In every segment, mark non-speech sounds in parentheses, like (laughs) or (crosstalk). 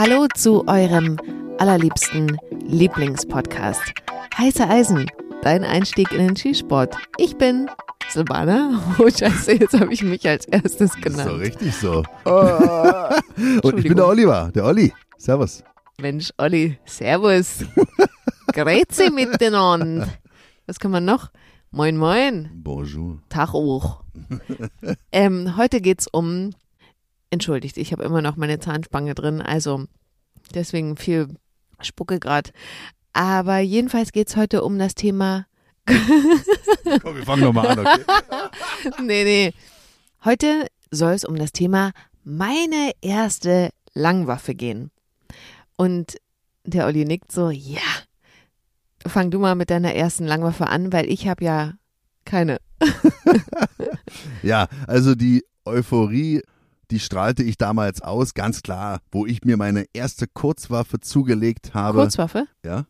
Hallo zu eurem allerliebsten Lieblingspodcast. Heiße Eisen, dein Einstieg in den Skisport. Ich bin Silvana. (laughs) Oh Scheiße, jetzt habe ich mich als erstes genannt. So richtig so. Oh. (laughs) Und ich bin der Oliver, der Olli. Servus. Mensch, Olli, Servus. (laughs) Grüezi miteinander. Was kann man noch? Moin, moin. Bonjour. Tag auch. ähm, heute geht's um, entschuldigt, ich habe immer noch meine Zahnspange drin, also deswegen viel Spucke gerade. Aber jedenfalls geht's heute um das Thema. (laughs) Komm, wir fangen nochmal an, okay? (laughs) nee, nee. Heute soll es um das Thema meine erste Langwaffe gehen. Und der Olli nickt so, ja, fang du mal mit deiner ersten Langwaffe an, weil ich habe ja keine. (laughs) ja, also die Euphorie, die strahlte ich damals aus, ganz klar, wo ich mir meine erste Kurzwaffe zugelegt habe. Kurzwaffe? Ja.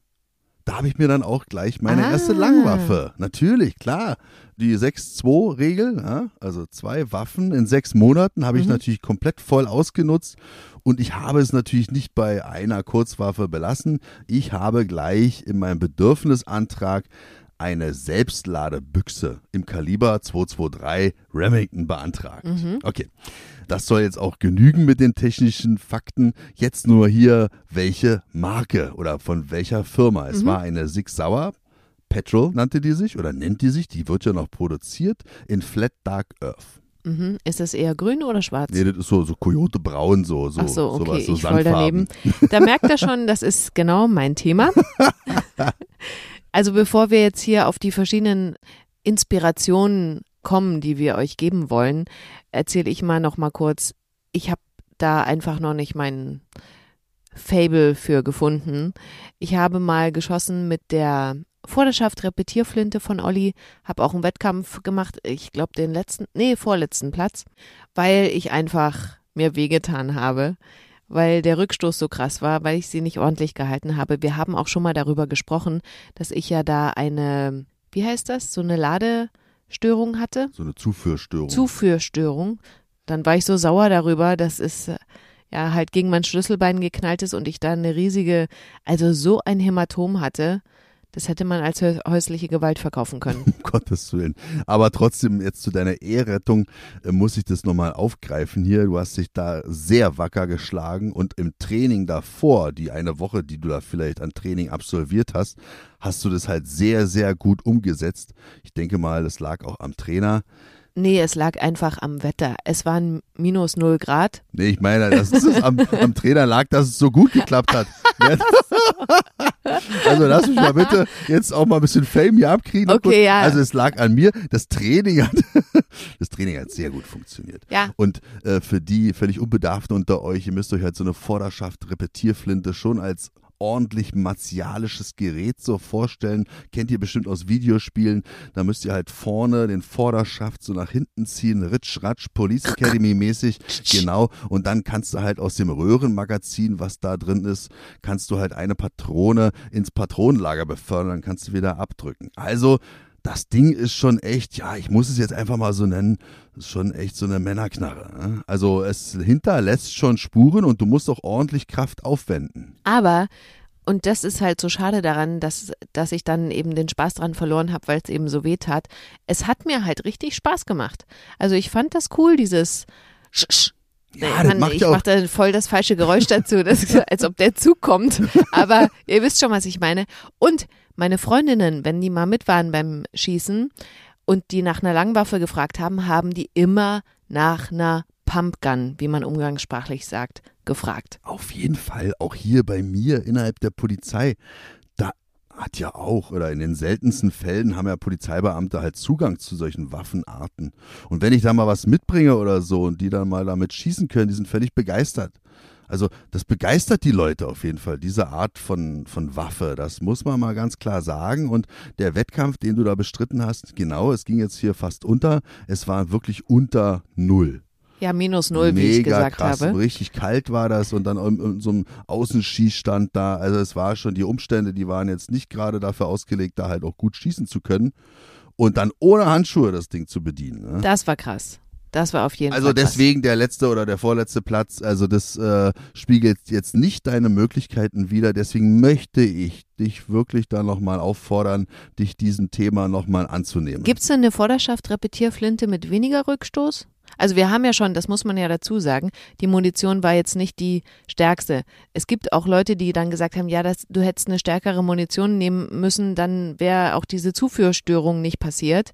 Da habe ich mir dann auch gleich meine Ah. erste Langwaffe. Natürlich, klar. Die 6-2-Regel, ja, also zwei Waffen in sechs Monaten, habe ich Mhm. natürlich komplett voll ausgenutzt. Und ich habe es natürlich nicht bei einer Kurzwaffe belassen. Ich habe gleich in meinem Bedürfnisantrag eine Selbstladebüchse im Kaliber 223 Remington beantragt. Okay, das soll jetzt auch genügen mit den technischen Fakten. Jetzt nur hier, welche Marke oder von welcher Firma. Es war eine Sig Sauer. Petrol nannte die sich oder nennt die sich, die wird ja noch produziert in Flat Dark Earth. Mhm. Ist das eher grün oder schwarz? Nee, das ist so, so Coyote Braun, so, so, Ach so, okay, sowas, so ich voll daneben. Da merkt er schon, das ist genau mein Thema. (laughs) Also bevor wir jetzt hier auf die verschiedenen Inspirationen kommen, die wir euch geben wollen, erzähle ich mal noch mal kurz. Ich habe da einfach noch nicht meinen Fable für gefunden. Ich habe mal geschossen mit der Vorderschaft Repetierflinte von Olli, habe auch einen Wettkampf gemacht, ich glaube den letzten, nee, vorletzten Platz, weil ich einfach mir wehgetan habe, weil der Rückstoß so krass war, weil ich sie nicht ordentlich gehalten habe. Wir haben auch schon mal darüber gesprochen, dass ich ja da eine, wie heißt das, so eine Ladestörung hatte. So eine Zuführstörung. Zuführstörung. Dann war ich so sauer darüber, dass es ja halt gegen mein Schlüsselbein geknallt ist und ich da eine riesige, also so ein Hämatom hatte. Das hätte man als hä- häusliche Gewalt verkaufen können. (laughs) Um Gottes Willen. Aber trotzdem, jetzt zu deiner Eherettung äh, muss ich das nochmal aufgreifen hier. Du hast dich da sehr wacker geschlagen und im Training davor, die eine Woche, die du da vielleicht an Training absolviert hast, hast du das halt sehr, sehr gut umgesetzt. Ich denke mal, das lag auch am Trainer. Nee, es lag einfach am Wetter. Es waren minus null Grad. Nee, ich meine, dass es am, am Trainer lag, dass es so gut geklappt hat. Also lass mich mal bitte jetzt auch mal ein bisschen Fame hier abkriegen. Okay, ja. Also es lag an mir. Das Training hat, (laughs) das Training hat sehr gut funktioniert. Ja. Und äh, für die völlig Unbedarften unter euch, ihr müsst euch halt so eine Vorderschaft-Repetierflinte schon als ordentlich martialisches Gerät so vorstellen. Kennt ihr bestimmt aus Videospielen. Da müsst ihr halt vorne den Vorderschaft so nach hinten ziehen, ritsch, ratsch, Police Academy mäßig. Genau. Und dann kannst du halt aus dem Röhrenmagazin, was da drin ist, kannst du halt eine Patrone ins Patronenlager befördern, dann kannst du wieder abdrücken. Also, das Ding ist schon echt, ja, ich muss es jetzt einfach mal so nennen, ist schon echt so eine Männerknarre. Ne? Also es hinterlässt schon Spuren und du musst auch ordentlich Kraft aufwenden. Aber, und das ist halt so schade daran, dass, dass ich dann eben den Spaß dran verloren habe, weil es eben so weh tat. Es hat mir halt richtig Spaß gemacht. Also ich fand das cool, dieses Sch -sch. Ja, Nee, das macht ich ja mache da voll das falsche Geräusch dazu, das, als ob der Zug kommt. (laughs) Aber ihr wisst schon, was ich meine. Und meine Freundinnen, wenn die mal mit waren beim Schießen und die nach einer Langwaffe gefragt haben, haben die immer nach einer Pumpgun, wie man umgangssprachlich sagt, gefragt. Auf jeden Fall, auch hier bei mir innerhalb der Polizei, da hat ja auch, oder in den seltensten Fällen haben ja Polizeibeamte halt Zugang zu solchen Waffenarten. Und wenn ich da mal was mitbringe oder so und die dann mal damit schießen können, die sind völlig begeistert. Also das begeistert die Leute auf jeden Fall, diese Art von, von Waffe. Das muss man mal ganz klar sagen. Und der Wettkampf, den du da bestritten hast, genau, es ging jetzt hier fast unter, es war wirklich unter Null. Ja, minus null, wie Mega ich gesagt krass. habe. Richtig kalt war das und dann in, in so einem Außenschießstand da. Also es war schon, die Umstände, die waren jetzt nicht gerade dafür ausgelegt, da halt auch gut schießen zu können. Und dann ohne Handschuhe das Ding zu bedienen. Ne? Das war krass. Das war auf jeden Also Fall. krass. deswegen der letzte oder der vorletzte Platz, also das äh, spiegelt jetzt nicht deine Möglichkeiten wider. Deswegen möchte ich dich wirklich da nochmal auffordern, dich diesem Thema nochmal anzunehmen. Gibt es denn eine Vorderschaft Repetierflinte mit weniger Rückstoß? Also wir haben ja schon, das muss man ja dazu sagen, die Munition war jetzt nicht die stärkste. Es gibt auch Leute, die dann gesagt haben, ja, das, du hättest eine stärkere Munition nehmen müssen, dann wäre auch diese Zuführstörung nicht passiert,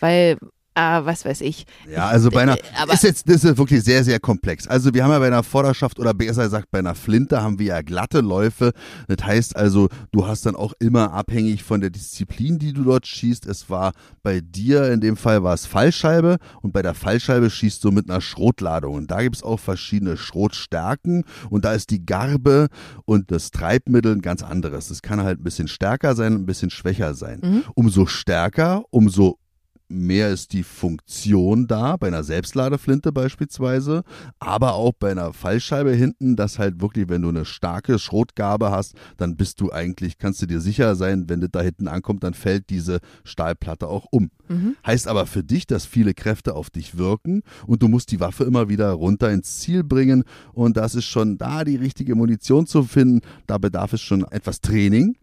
weil Ah, was weiß ich. Ja, also bei einer, Aber- ist jetzt, das ist wirklich sehr, sehr komplex. Also wir haben ja bei einer Vorderschaft oder besser gesagt bei einer Flinte haben wir ja glatte Läufe. Das heißt also, du hast dann auch immer abhängig von der Disziplin, die du dort schießt. Es war bei dir, in dem Fall war es Fallscheibe und bei der Fallscheibe schießt du mit einer Schrotladung. Und da gibt's auch verschiedene Schrotstärken und da ist die Garbe und das Treibmittel ein ganz anderes. Es kann halt ein bisschen stärker sein, ein bisschen schwächer sein. Umso stärker, umso mehr ist die Funktion da, bei einer Selbstladeflinte beispielsweise, aber auch bei einer Fallscheibe hinten, dass halt wirklich, wenn du eine starke Schrotgabe hast, dann bist du eigentlich, kannst du dir sicher sein, wenn das da hinten ankommt, dann fällt diese Stahlplatte auch um. Heißt aber für dich, dass viele Kräfte auf dich wirken und du musst die Waffe immer wieder runter ins Ziel bringen und das ist schon da die richtige Munition zu finden, da bedarf es schon etwas Training.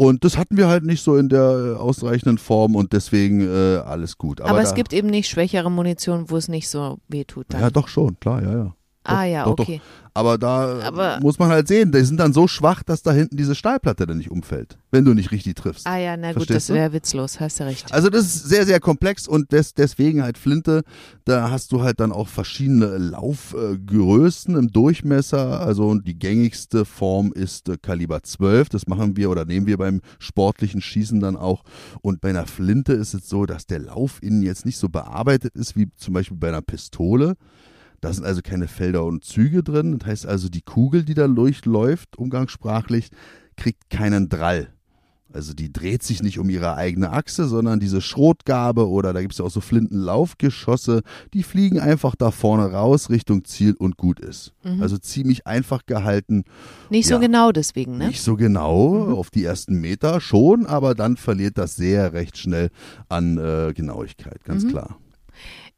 Und das hatten wir halt nicht so in der äh, ausreichenden Form und deswegen äh, alles gut. Aber, es da- gibt eben nicht schwächere Munition, wo es nicht so weh tut. Dann. Ja, doch schon, klar, ja, ja. Ah doch, ja, doch, doch. okay. Aber da Aber- muss man halt sehen, die sind dann so schwach, dass da hinten diese Stahlplatte dann nicht umfällt, wenn du nicht richtig triffst. Ah ja, na gut, Verstehst das du? wäre witzlos, hast du recht. Also das ist sehr, sehr komplex und des, deswegen halt Flinte, da hast du halt dann auch verschiedene Laufgrößen im Durchmesser. Also die gängigste Form ist äh, Kaliber 12, das machen wir oder nehmen wir beim sportlichen Schießen dann auch. Und bei einer Flinte ist es so, dass der Lauf innen jetzt nicht so bearbeitet ist wie zum Beispiel bei einer Pistole. Da sind also keine Felder und Züge drin. Das heißt also, die Kugel, die da durchläuft, umgangssprachlich, kriegt keinen Drall. Also die dreht sich nicht um ihre eigene Achse, sondern diese Schrotgabe oder da gibt es ja auch so Flintenlaufgeschosse, die fliegen einfach da vorne raus Richtung Ziel und gut ist. Also ziemlich einfach gehalten. Nicht so ja. genau deswegen, ne? Nicht so genau, auf die ersten Meter schon, aber dann verliert das sehr recht schnell an äh, Genauigkeit, ganz klar.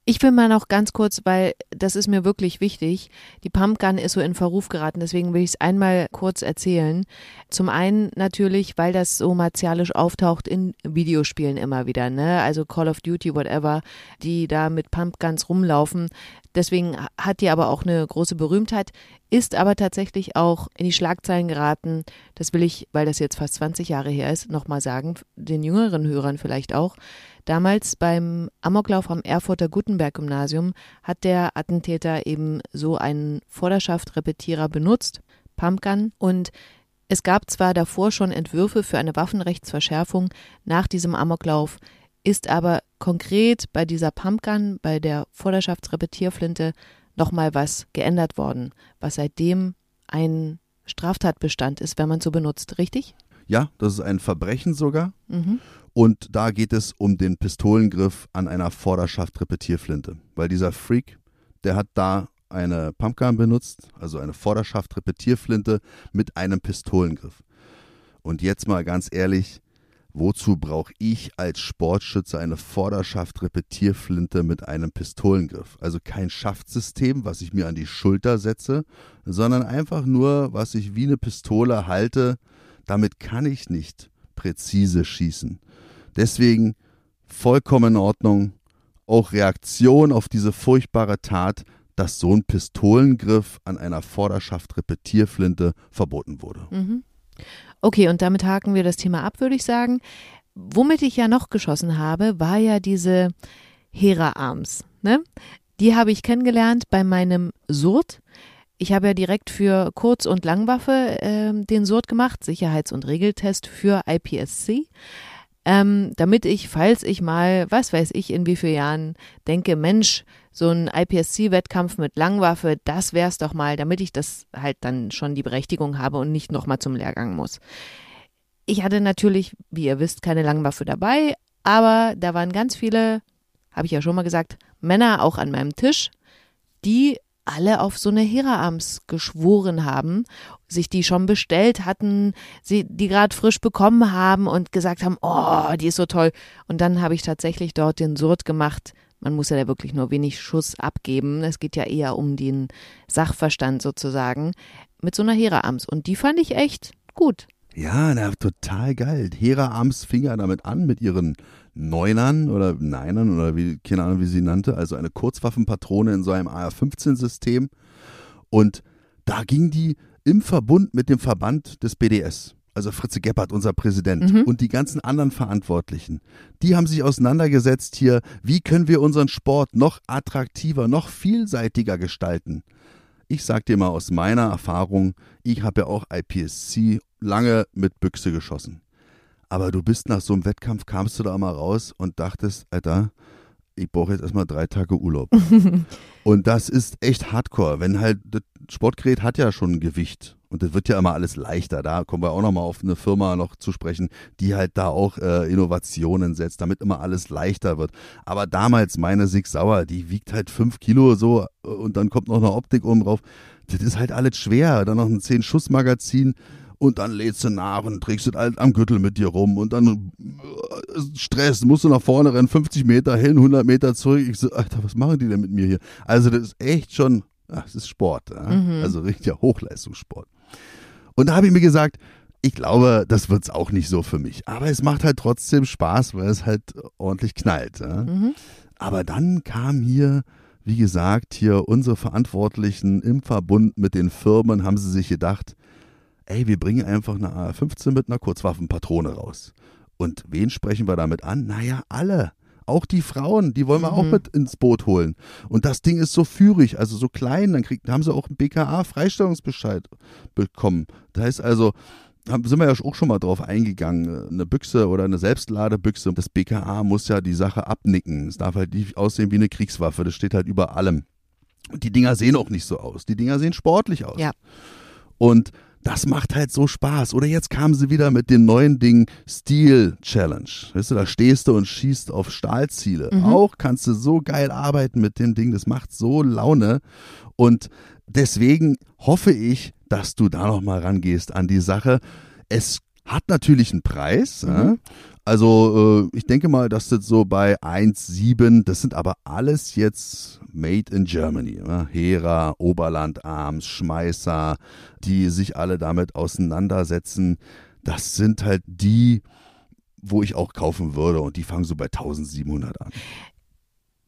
Ich will mal noch ganz kurz, weil das ist mir wirklich wichtig. Die Pumpgun ist so in Verruf geraten, deswegen will ich es einmal kurz erzählen. Zum einen natürlich, weil das so martialisch auftaucht in Videospielen immer wieder, ne? Also Call of Duty, whatever, die da mit Pumpguns rumlaufen. Deswegen hat die aber auch eine große Berühmtheit, ist aber tatsächlich auch in die Schlagzeilen geraten. Das will ich, weil das jetzt fast 20 Jahre her ist, nochmal sagen, den jüngeren Hörern vielleicht auch. Damals beim Amoklauf am Erfurter Gutenberg-Gymnasium hat der Attentäter eben so einen Vorderschaft-Repetierer benutzt, Pumpgun, und es gab zwar davor schon Entwürfe für eine Waffenrechtsverschärfung nach diesem Amoklauf, ist aber konkret bei dieser Pumpgun, bei der Vorderschaftsrepetierflinte, nochmal was geändert worden, was seitdem ein Straftatbestand ist, wenn man so benutzt, richtig? Ja, das ist ein Verbrechen sogar. Mhm. Und da geht es um den Pistolengriff an einer Vorderschaft-Repetierflinte. Weil dieser Freak, der hat da eine Pumpgun benutzt, also eine Vorderschaft-Repetierflinte mit einem Pistolengriff. Und jetzt mal ganz ehrlich, wozu brauche ich als Sportschütze eine Vorderschaft-Repetierflinte mit einem Pistolengriff? Also kein Schaftsystem, was ich mir an die Schulter setze, sondern einfach nur, was ich wie eine Pistole halte. Damit kann ich nicht präzise schießen. Deswegen vollkommen in Ordnung. Auch Reaktion auf diese furchtbare Tat, dass so ein Pistolengriff an einer Vorderschaft-Repetierflinte verboten wurde. Mhm. Okay, und damit haken wir das Thema ab, würde ich sagen. Womit ich ja noch geschossen habe, war ja diese Hera Arms. Ne? Die habe ich kennengelernt bei meinem Surt. Ich habe ja direkt für Kurz- und Langwaffe ähm, den Surt gemacht, Sicherheits- und Regeltest für IPSC. Ähm, damit ich, falls ich mal, was weiß ich, in wie vielen Jahren denke, Mensch, so ein IPSC-Wettkampf mit Langwaffe, das wär's doch mal, damit ich das halt dann schon die Berechtigung habe und nicht nochmal zum Lehrgang muss. Ich hatte natürlich, wie ihr wisst, keine Langwaffe dabei, aber da waren ganz viele, habe ich ja schon mal gesagt, Männer auch an meinem Tisch, die alle auf so eine Hera-Arms geschworen haben, sich die schon bestellt hatten, sie die gerade frisch bekommen haben und gesagt haben, oh, die ist so toll. Und dann habe ich tatsächlich dort den Surt gemacht man muss ja da wirklich nur wenig Schuss abgeben. Es geht ja eher um den Sachverstand sozusagen mit so einer Hera-Arms. Und die fand ich echt gut. Ja, na, total geil. Hera Arms fing ja damit an mit ihren Neunern oder Neinern oder wie, keine Ahnung, wie sie nannte, also eine Kurzwaffenpatrone in so einem AR-15-System. Und da ging die im Verbund mit dem Verband des BDS, also Fritze Gebhardt, unser Präsident, Mhm. und die ganzen anderen Verantwortlichen, die haben sich auseinandergesetzt hier, wie können wir unseren Sport noch attraktiver, noch vielseitiger gestalten. Ich sag dir mal aus meiner Erfahrung, ich habe ja auch IPSC lange mit Büchse geschossen. Aber du bist nach so einem Wettkampf, kamst du da mal raus und dachtest, Alter, ich brauche jetzt erstmal drei Tage Urlaub. (laughs) und das ist echt hardcore, wenn halt, das Sportgerät hat ja schon ein Gewicht. Und das wird ja immer alles leichter. Da kommen wir auch nochmal auf eine Firma noch zu sprechen, die halt da auch äh, Innovationen setzt, damit immer alles leichter wird. Aber damals meine Sig Sauer, die wiegt halt fünf Kilo so äh, und dann kommt noch eine Optik oben drauf. Das ist halt alles schwer. Dann noch ein 10-Schuss-Magazin und dann lädst du nach und trägst es halt am Gürtel mit dir rum und dann äh, Stress, musst du nach vorne rennen, 50 Meter hin, 100 Meter zurück. Ich so, Alter, was machen die denn mit mir hier? Also das ist echt schon, ach, das ist Sport, ja? Mhm. also richtiger Hochleistungssport. Und da habe ich mir gesagt, ich glaube, das wird's auch nicht so für mich. Aber es macht halt trotzdem Spaß, weil es halt ordentlich knallt. Ja? Mhm. Aber dann kam hier, wie gesagt, hier unsere Verantwortlichen im Verbund mit den Firmen, haben sie sich gedacht, ey, wir bringen einfach eine AR-15 mit einer Kurzwaffenpatrone raus. Und wen sprechen wir damit an? Naja, alle. Auch die Frauen, die wollen wir auch Mhm. mit ins Boot holen. Und das Ding ist so führig, also so klein, dann kriegt, haben sie auch einen BKA-Freistellungsbescheid bekommen. Das heißt also, haben, sind wir ja auch schon mal drauf eingegangen. Eine Büchse oder eine Selbstladebüchse, das BKA muss ja die Sache abnicken. Es darf halt nicht aussehen wie eine Kriegswaffe, das steht halt über allem. Und die Dinger sehen auch nicht so aus. Die Dinger sehen sportlich aus. Ja. Und das macht halt so Spaß. Oder jetzt kamen sie wieder mit dem neuen Ding Steel Challenge. Weißt du, da stehst du und schießt auf Stahlziele. Mhm. Auch kannst du so geil arbeiten mit dem Ding. Das macht so Laune. Und deswegen hoffe ich, dass du da nochmal rangehst an die Sache. Es hat natürlich einen Preis. Mhm. Ja? Also äh, ich denke mal, dass das so bei 1,7, das sind aber alles jetzt made in Germany. Ja? Hera, Oberland Arms, Schmeißer, die sich alle damit auseinandersetzen. Das sind halt die, wo ich auch kaufen würde und die fangen so bei 1700 an.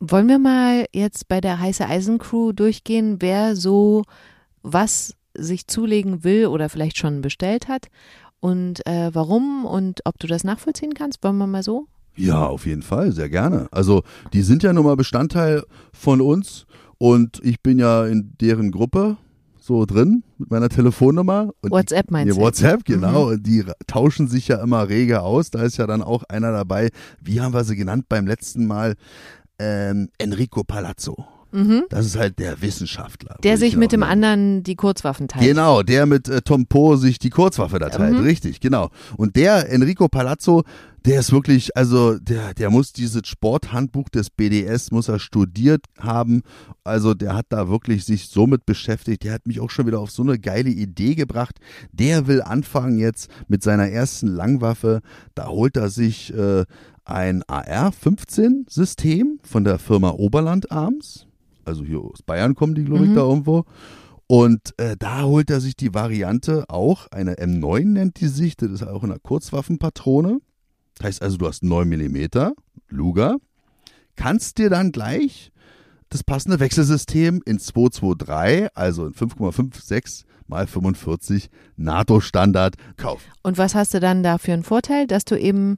Wollen wir mal jetzt bei der heiße Eisen Crew durchgehen, wer so was sich zulegen will oder vielleicht schon bestellt hat und äh, warum und ob du das nachvollziehen kannst? Wollen wir mal so? Ja, auf jeden Fall, sehr gerne. Also die sind ja nun mal Bestandteil von uns und ich bin ja in deren Gruppe so drin mit meiner Telefonnummer. Und WhatsApp meinst Ja, du? WhatsApp, genau. Und die tauschen sich ja immer rege aus. Da ist ja dann auch einer dabei. Wie haben wir sie genannt beim letzten Mal? Ähm, Enrico Palazzo. Mhm. Das ist halt der Wissenschaftler. Der sich mit dem nennen. anderen die Kurzwaffen teilt. Genau, der mit äh, Tom Po sich die Kurzwaffe da teilt, Mhm. richtig, genau. Und der Enrico Palazzo, der ist wirklich, also der, der muss dieses Sporthandbuch des BDS, muss er studiert haben. Also der hat da wirklich sich so mit beschäftigt. Der hat mich auch schon wieder auf so eine geile Idee gebracht. Der will anfangen jetzt mit seiner ersten Langwaffe. Da holt er sich äh, ein AR-15-System von der Firma Oberland Arms. Also hier aus Bayern kommen die, glaube ich, Mhm. da irgendwo. Und äh, da holt er sich die Variante auch, eine M9 nennt die sich, das ist auch in einer Kurzwaffenpatrone. Das heißt also, du hast 9 mm Luger, kannst dir dann gleich das passende Wechselsystem in 223, also in 5,56 mal 45 NATO-Standard kaufen. Und was hast du dann da für einen Vorteil, dass du eben,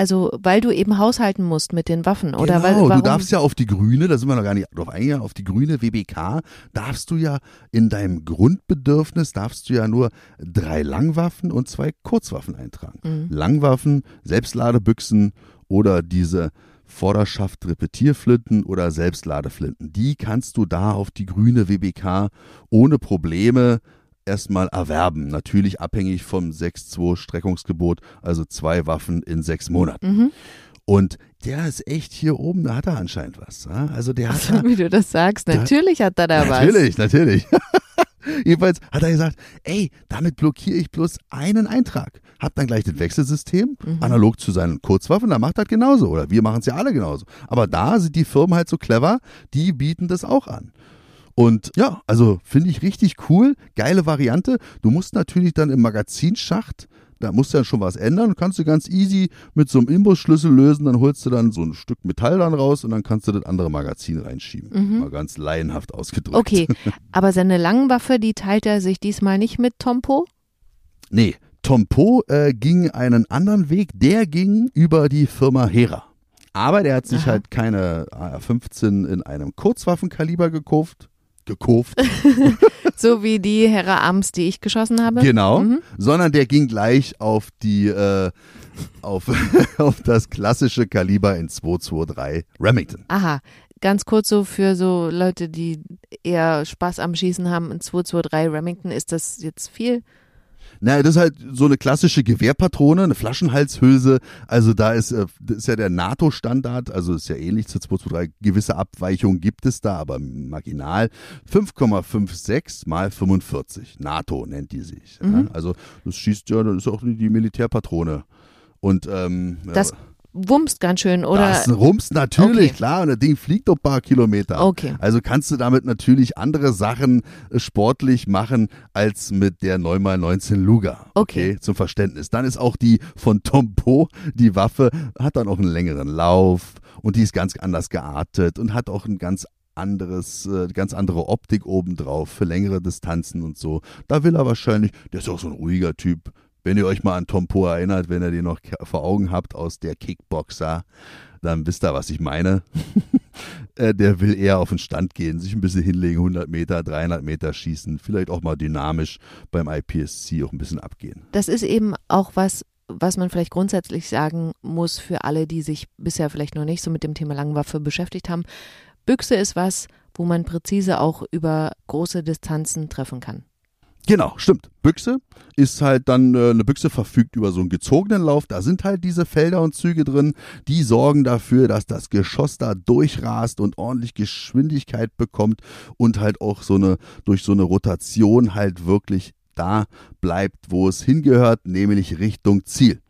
also weil du eben haushalten musst mit den Waffen oder genau, weil warum? du darfst ja auf die grüne, da sind wir noch gar nicht drauf eingegangen, auf die grüne WBK darfst du ja in deinem Grundbedürfnis darfst du ja nur drei Langwaffen und zwei Kurzwaffen eintragen. Mhm. Langwaffen, Selbstladebüchsen oder diese Vorderschaft Repetierflinten oder Selbstladeflinten. Die kannst du da auf die grüne WBK ohne Probleme erstmal erwerben. Natürlich abhängig vom 6.2 Streckungsgebot, also zwei Waffen in sechs Monaten. Mhm. Und der ist echt hier oben, da hat er anscheinend was. Also der hat da, Wie du das sagst, natürlich hat er da was. Natürlich, natürlich. (laughs) Jedenfalls hat er gesagt, ey, damit blockiere ich bloß einen Eintrag. Hab dann gleich das Wechselsystem, mhm. analog zu seinen Kurzwaffen, da macht das genauso. Oder wir machen es ja alle genauso. Aber da sind die Firmen halt so clever, die bieten das auch an. Und ja, also finde ich richtig cool, geile Variante. Du musst natürlich dann im Magazinschacht da musst du ja schon was ändern. Kannst du ganz easy mit so einem Imbusschlüssel lösen, dann holst du dann so ein Stück Metall dann raus und dann kannst du das andere Magazin reinschieben. Mhm. Mal ganz laienhaft ausgedrückt. Okay, (laughs) aber seine Langwaffe, die teilt er sich diesmal nicht mit Tompo? Nee, Tompo äh, ging einen anderen Weg. Der ging über die Firma Hera. Aber der hat sich Aha. halt keine AR-15 in einem Kurzwaffenkaliber gekauft, gekauft. (laughs) so wie die Herr Ams, die ich geschossen habe. Genau, mhm. sondern der ging gleich auf die äh, auf, (laughs) auf das klassische Kaliber in 223 Remington. Aha. Ganz kurz so für so Leute, die eher Spaß am Schießen haben, in 223 Remington, ist das jetzt viel? Naja, das ist halt so eine klassische Gewehrpatrone, eine Flaschenhalshülse. Also da ist, äh, das ist ja der NATO-Standard, also ist ja ähnlich zu 223. Gewisse Abweichungen gibt es da, aber marginal. 5,56 mal 45. NATO nennt die sich. Mhm. Ja? Also das schießt ja, das ist auch die Militärpatrone. Und ähm, das wumst ganz schön, oder? Das rumst natürlich, okay. klar. Und das Ding fliegt doch ein paar Kilometer. Okay. Also kannst du damit natürlich andere Sachen äh, sportlich machen als mit der 9x19 Luger. Okay. okay. Zum Verständnis. Dann ist auch die von Tompo, die Waffe, hat dann auch einen längeren Lauf und die ist ganz anders geartet und hat auch ein ganz anderes, äh, ganz andere Optik obendrauf für längere Distanzen und so. Da will er wahrscheinlich, der ist auch so ein ruhiger Typ, wenn ihr euch mal an Tom Poe erinnert, wenn ihr den noch vor Augen habt aus der Kickboxer, dann wisst ihr, was ich meine. (laughs) Äh, der will eher auf den Stand gehen, sich ein bisschen hinlegen, 100 Meter, 300 Meter schießen, vielleicht auch mal dynamisch beim IPSC auch ein bisschen abgehen. Das ist eben auch was, was man vielleicht grundsätzlich sagen muss für alle, die sich bisher vielleicht noch nicht so mit dem Thema Langwaffe beschäftigt haben. Büchse ist was, wo man präzise auch über große Distanzen treffen kann. Genau, stimmt. Büchse ist halt dann, äh, eine Büchse verfügt über so einen gezogenen Lauf. Da sind halt diese Felder und Züge drin, die sorgen dafür, dass das Geschoss da durchrast und ordentlich Geschwindigkeit bekommt und halt auch so eine, durch so eine Rotation halt wirklich da bleibt, wo es hingehört, nämlich Richtung Ziel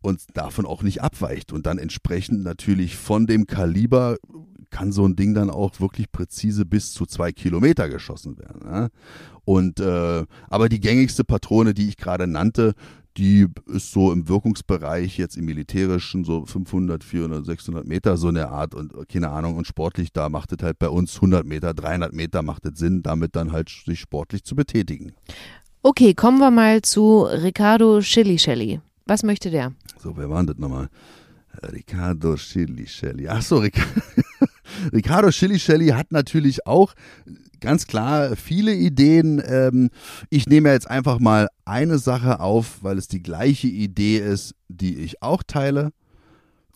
und davon auch nicht abweicht und dann entsprechend natürlich von dem Kaliber kann so ein Ding dann auch wirklich präzise bis zu zwei Kilometer geschossen werden. Ne? Und äh, aber die gängigste Patrone, die ich gerade nannte, die ist so im Wirkungsbereich jetzt im militärischen so 500, 400, 600 Meter so eine Art und keine Ahnung und sportlich da macht es halt bei uns 100 Meter, 300 Meter macht es Sinn, damit dann halt sich sportlich zu betätigen. Okay, kommen wir mal zu Ricardo Schilly Was möchte der? So, wer war das nochmal? Ricardo Schilly Ach so, Ricardo. (laughs) Ricardo Schilly hat natürlich auch ganz klar viele Ideen. Ähm, ich nehme jetzt einfach mal eine Sache auf, weil es die gleiche Idee ist, die ich auch teile.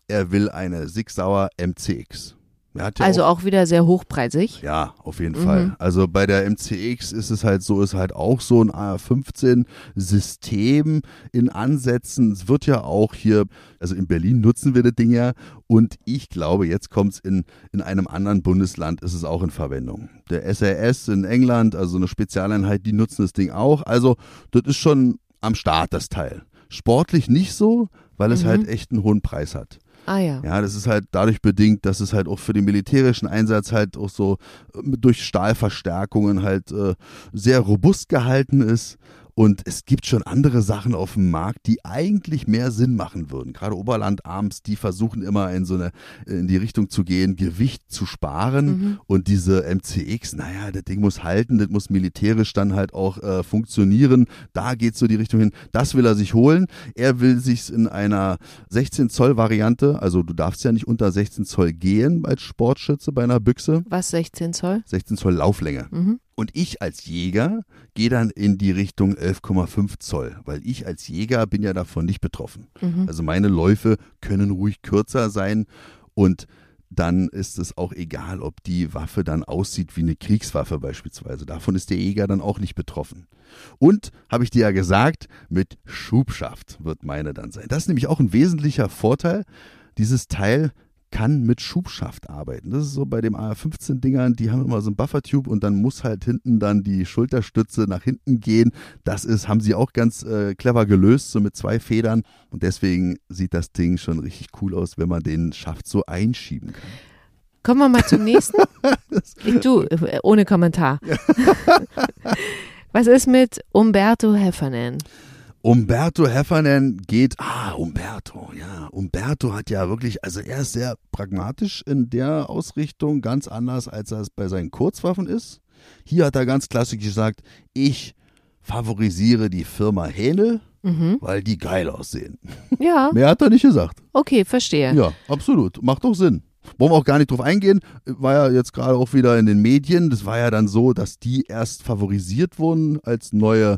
Er will eine Sig Sauer MCX. Ja also auch, auch, wieder sehr hochpreisig. Ja, auf jeden mhm. Fall. Also bei der MCX ist es halt so, ist halt auch so ein AR-15-System in Ansätzen. Es wird ja auch hier, also in Berlin nutzen wir das Ding ja und ich glaube, jetzt kommt es in, in einem anderen Bundesland, ist es auch in Verwendung. Der SAS in England, also eine Spezialeinheit, die nutzen das Ding auch. Also das ist schon am Start, das Teil. Sportlich nicht so, weil es mhm. halt echt einen hohen Preis hat. Ah ja. Ja, das ist halt dadurch bedingt, dass es halt auch für den militärischen Einsatz halt auch so äh, durch Stahlverstärkungen halt äh, sehr robust gehalten ist und es gibt schon andere Sachen auf dem Markt, die eigentlich mehr Sinn machen würden. Gerade Oberlandarms, die versuchen immer in so eine, in die Richtung zu gehen, Gewicht zu sparen. Mhm. Und diese MCX, naja, das Ding muss halten, das muss militärisch dann halt auch äh, funktionieren. Da geht so die Richtung hin. Das will er sich holen. Er will sich in einer 16 Zoll Variante, also du darfst ja nicht unter 16 Zoll gehen als Sportschütze bei einer Büchse. Was 16 Zoll? 16 Zoll Lauflänge. Mhm. Und ich als Jäger gehe dann in die Richtung 11,5 Zoll, weil ich als Jäger bin ja davon nicht betroffen. Mhm. Also meine Läufe können ruhig kürzer sein und dann ist es auch egal, ob die Waffe dann aussieht wie eine Kriegswaffe beispielsweise. Davon ist der Jäger dann auch nicht betroffen. Und, habe ich dir ja gesagt, mit Schubschaft wird meine dann sein. Das ist nämlich auch ein wesentlicher Vorteil. Dieses Teil kann mit Schubschaft arbeiten. Das ist so bei dem AR-15-Dingern, die haben immer so ein Buffertube und dann muss halt hinten dann die Schulterstütze nach hinten gehen. Das ist, haben sie auch ganz äh, clever gelöst, so mit zwei Federn. Und deswegen sieht das Ding schon richtig cool aus, wenn man den Schaft so einschieben kann. Kommen wir mal zum nächsten. (laughs) Ich, du, äh, ohne Kommentar. (laughs) Was ist mit Umberto Heffernan? Umberto Heffernan geht, ah, Umberto, ja, Umberto hat ja wirklich, also er ist sehr pragmatisch in der Ausrichtung, ganz anders, als er es bei seinen Kurzwaffen ist. Hier hat er ganz klassisch gesagt, ich favorisiere die Firma Hähnel, Mhm. weil die geil aussehen. Ja, (laughs) Mehr hat er nicht gesagt. okay, verstehe. Ja, absolut. Macht doch Sinn. Wollen wir auch gar nicht drauf eingehen. War ja jetzt gerade auch wieder in den Medien. Das war ja dann so, dass die erst favorisiert wurden als neue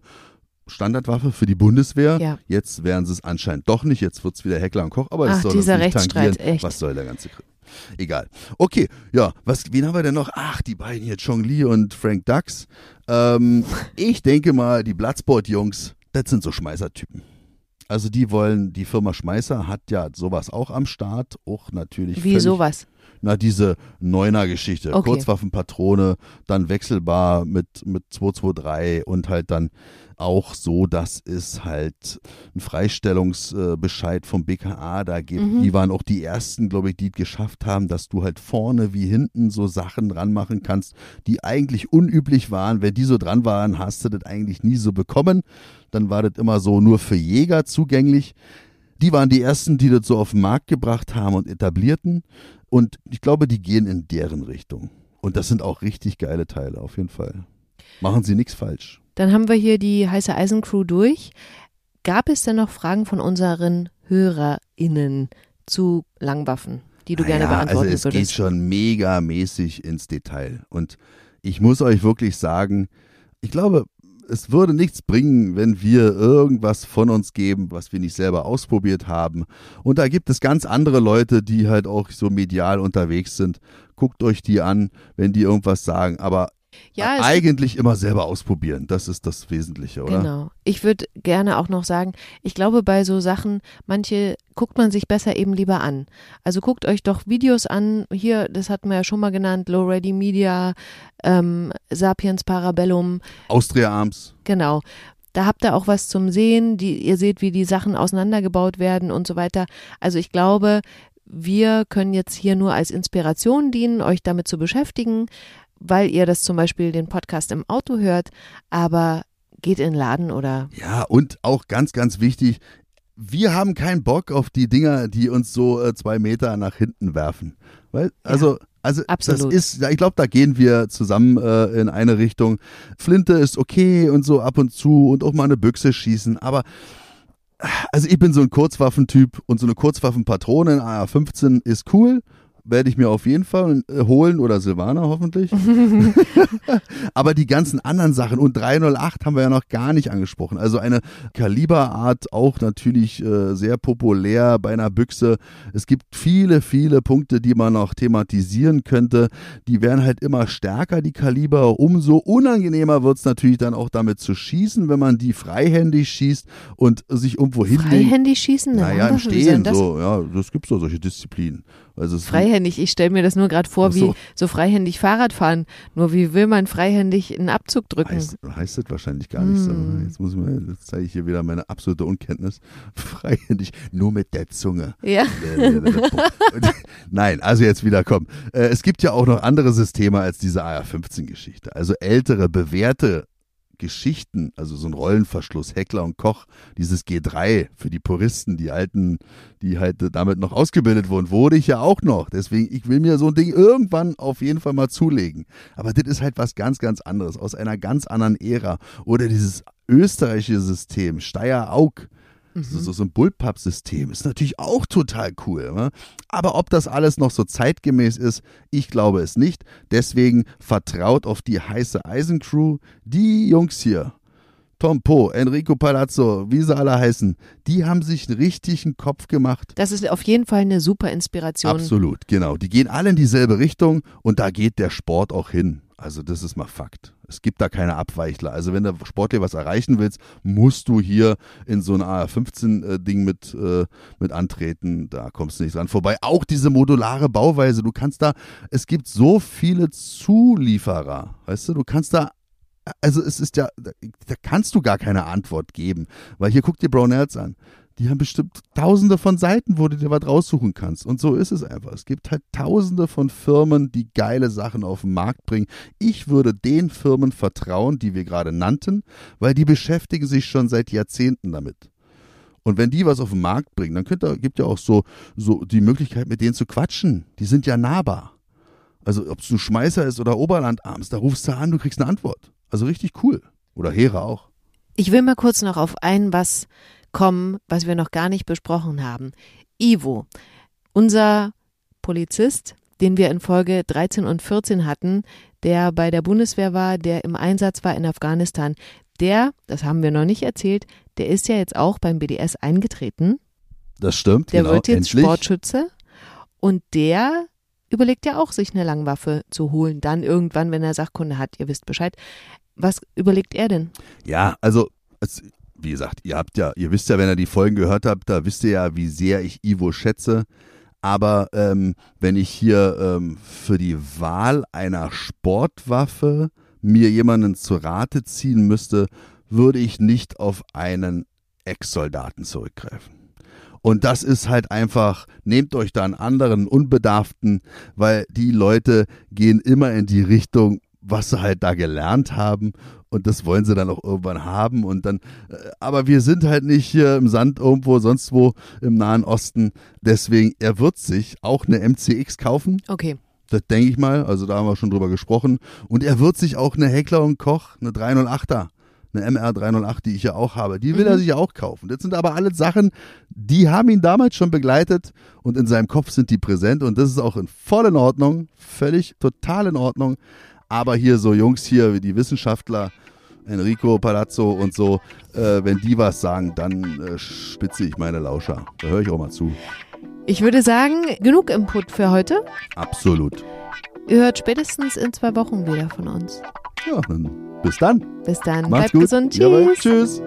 Standardwaffe für die Bundeswehr. Ja. Jetzt wären sie es anscheinend doch nicht. Jetzt wird es wieder Heckler und Koch, aber Ach, soll dieser uns nicht Rechtsstreit, tangieren. echt. Was soll der ganze Krim? Egal. Okay, ja, was, wen haben wir denn noch? Ach, die beiden hier, Chong Li und Frank Dux. Ähm, (laughs) ich denke mal, die Bloodsport-Jungs, das sind so Schmeißertypen. Also die wollen, die Firma Schmeißer hat ja sowas auch am Start, auch natürlich Wie sowas? Na, diese Neuner-Geschichte. Okay. Kurzwaffenpatrone, dann wechselbar mit, mit 223 und halt dann auch so, dass es halt ein Freistellungsbescheid vom BKA da gibt. Mhm. Die waren auch die ersten, glaube ich, die es geschafft haben, dass du halt vorne wie hinten so Sachen ranmachen kannst, die eigentlich unüblich waren. Wenn die so dran waren, hast du das eigentlich nie so bekommen. Dann war das immer so nur für Jäger zugänglich. Die waren die ersten, die das so auf den Markt gebracht haben und etablierten. Und ich glaube, die gehen in deren Richtung. Und das sind auch richtig geile Teile, auf jeden Fall. Machen sie nichts falsch. Dann haben wir hier die heiße Eisencrew durch. Gab es denn noch Fragen von unseren HörerInnen zu Langwaffen, die du gerne Naja, beantworten also es geht würdest? schon megamäßig ins Detail. Und ich muss euch wirklich sagen, ich glaube, es würde nichts bringen, wenn wir irgendwas von uns geben, was wir nicht selber ausprobiert haben. Und da gibt es ganz andere Leute, die halt auch so medial unterwegs sind. Guckt euch die an, wenn die irgendwas sagen. Aber Ja, eigentlich immer selber ausprobieren. Das ist das Wesentliche, oder? Genau. Ich würde gerne auch noch sagen, ich glaube, bei so Sachen, manche guckt man sich besser eben lieber an. Also guckt euch doch Videos an. Hier, das hatten wir ja schon mal genannt, Low Ready Media, ähm, Sapiens Parabellum. Austria Arms. Genau. Da habt ihr auch was zum Sehen. Die, ihr seht, wie die Sachen auseinandergebaut werden und so weiter. Also ich glaube, wir können jetzt hier nur als Inspiration dienen, euch damit zu beschäftigen, weil ihr das zum Beispiel den Podcast im Auto hört. Aber geht in den Laden oder Ja, und auch ganz, ganz wichtig, wir haben keinen Bock auf die Dinger, die uns so äh, zwei Meter nach hinten werfen. Weil, also, also absolut. das ist, ja, ich glaube, da gehen wir zusammen äh, in eine Richtung. Flinte ist okay und so ab und zu und auch mal eine Büchse schießen, aber also ich bin so ein Kurzwaffentyp und so eine Kurzwaffenpatrone in AR-15 ist cool. Werde ich mir auf jeden Fall äh, holen oder Silvana hoffentlich. (laughs) (laughs) Aber die ganzen anderen Sachen und 308 haben wir ja noch gar nicht angesprochen. Also eine Kaliberart auch natürlich äh, sehr populär bei einer Büchse. Es gibt viele, viele Punkte, die man noch thematisieren könnte. Die werden halt immer stärker, die Kaliber. Umso unangenehmer wird es natürlich dann auch damit zu schießen, wenn man die freihändig schießt und sich irgendwo hinlegt. freihändig schießen? Naja, im Stehen, das? so, ja, das gibt so solche Disziplinen. Also Freihändig, ich stelle mir das nur gerade vor, Ach wie so. so freihändig Fahrrad fahren. Nur wie will man freihändig einen Abzug drücken? Heißt, heißt das wahrscheinlich gar nicht so. Hm. Jetzt muss ich mal, jetzt zeige ich hier wieder meine absolute Unkenntnis. (laughs) Freihändig, nur mit der Zunge. Ja. (laughs) (laughs) Nein, also jetzt wieder komm. Äh, Es gibt ja auch noch andere Systeme als diese AR-15-Geschichte. Also ältere, bewährte Geschichten, also so ein Rollenverschluss, Heckler und Koch, dieses G3 für die Puristen, die alten, die halt damit noch ausgebildet wurden, wurde ich ja auch noch. Deswegen, ich will mir so ein Ding irgendwann auf jeden Fall mal zulegen. Aber das ist halt was ganz, ganz anderes, aus einer ganz anderen Ära. Oder dieses österreichische System, Steyr-Aug, so, so, so ein Bullpup-System ist natürlich auch total cool. Ne? Aber ob das alles noch so zeitgemäß ist, ich glaube es nicht. Deswegen vertraut auf die heiße Eisencrew. Die Jungs hier, Tom Po, Enrico Palazzo, wie sie alle heißen, die haben sich einen richtigen Kopf gemacht. Das ist auf jeden Fall eine super Inspiration. Absolut, genau. Die gehen alle in dieselbe Richtung und da geht der Sport auch hin. Also das ist mal Fakt. Es gibt da keine Abweichler. Also wenn du sportlich was erreichen willst, musst du hier in so ein AR-15-Ding mit, äh, mit antreten. Da kommst du nicht dran vorbei. Auch diese modulare Bauweise, du kannst da, es gibt so viele Zulieferer, weißt du, du kannst da also es ist ja, da kannst du gar keine Antwort geben, weil hier guck dir Brownells an. Die haben bestimmt tausende von Seiten, wo du dir was raussuchen kannst. Und so ist es einfach. Es gibt halt tausende von Firmen, die geile Sachen auf den Markt bringen. Ich würde den Firmen vertrauen, die wir gerade nannten, weil die beschäftigen sich schon seit Jahrzehnten damit. Und wenn die was auf den Markt bringen, dann könnt ihr, gibt ja auch so, so die Möglichkeit, mit denen zu quatschen. Die sind ja nahbar. Also ob es ein Schmeißer ist oder Oberlandarms, da rufst du an, du kriegst eine Antwort. Also richtig cool. Oder Hera auch. Ich will mal kurz noch auf ein was kommen, was wir noch gar nicht besprochen haben. Ivo, unser Polizist, den wir in Folge 13 und 14 hatten, der bei der Bundeswehr war, der im Einsatz war in Afghanistan, der, das haben wir noch nicht erzählt, der ist ja jetzt auch beim BDS eingetreten. Das stimmt. Der genau, wird jetzt endlich. Sportschütze und der überlegt ja auch, sich eine Langwaffe zu holen. Dann irgendwann, wenn er Sachkunde hat, ihr wisst Bescheid. Was überlegt er denn? Ja, also es, wie gesagt, ihr habt ja, ihr wisst ja, wenn ihr die Folgen gehört habt, da wisst ihr ja, wie sehr ich Ivo schätze. Aber ähm, wenn ich hier ähm, für die Wahl einer Sportwaffe mir jemanden zu Rate ziehen müsste, würde ich nicht auf einen Ex-Soldaten zurückgreifen. Und das ist halt einfach, nehmt euch da einen anderen Unbedarften, weil die Leute gehen immer in die Richtung, was sie halt da gelernt haben und das wollen sie dann auch irgendwann haben und dann, äh, aber wir sind halt nicht hier im Sand irgendwo, sonst wo im Nahen Osten, deswegen, er wird sich auch eine MCX kaufen. Okay. Das denke ich mal, also da haben wir schon drüber gesprochen. Und er wird sich auch eine Heckler und Koch, eine 308er, eine MR 308, die ich ja auch habe, die will Mhm. er sich auch kaufen. Das sind aber alles Sachen, die haben ihn damals schon begleitet und in seinem Kopf sind die präsent und das ist auch in voll in Ordnung, völlig total in Ordnung. Aber hier so Jungs hier, wie die Wissenschaftler, Enrico Palazzo und so, äh, wenn die was sagen, dann äh, spitze ich meine Lauscher. Da höre ich auch mal zu. Ich würde sagen, genug Input für heute. Absolut. Ihr hört spätestens in zwei Wochen wieder von uns. Ja, dann bis dann. Bis dann. Macht's Bleibt gut. gesund. Tschüss. Jawohl, tschüss.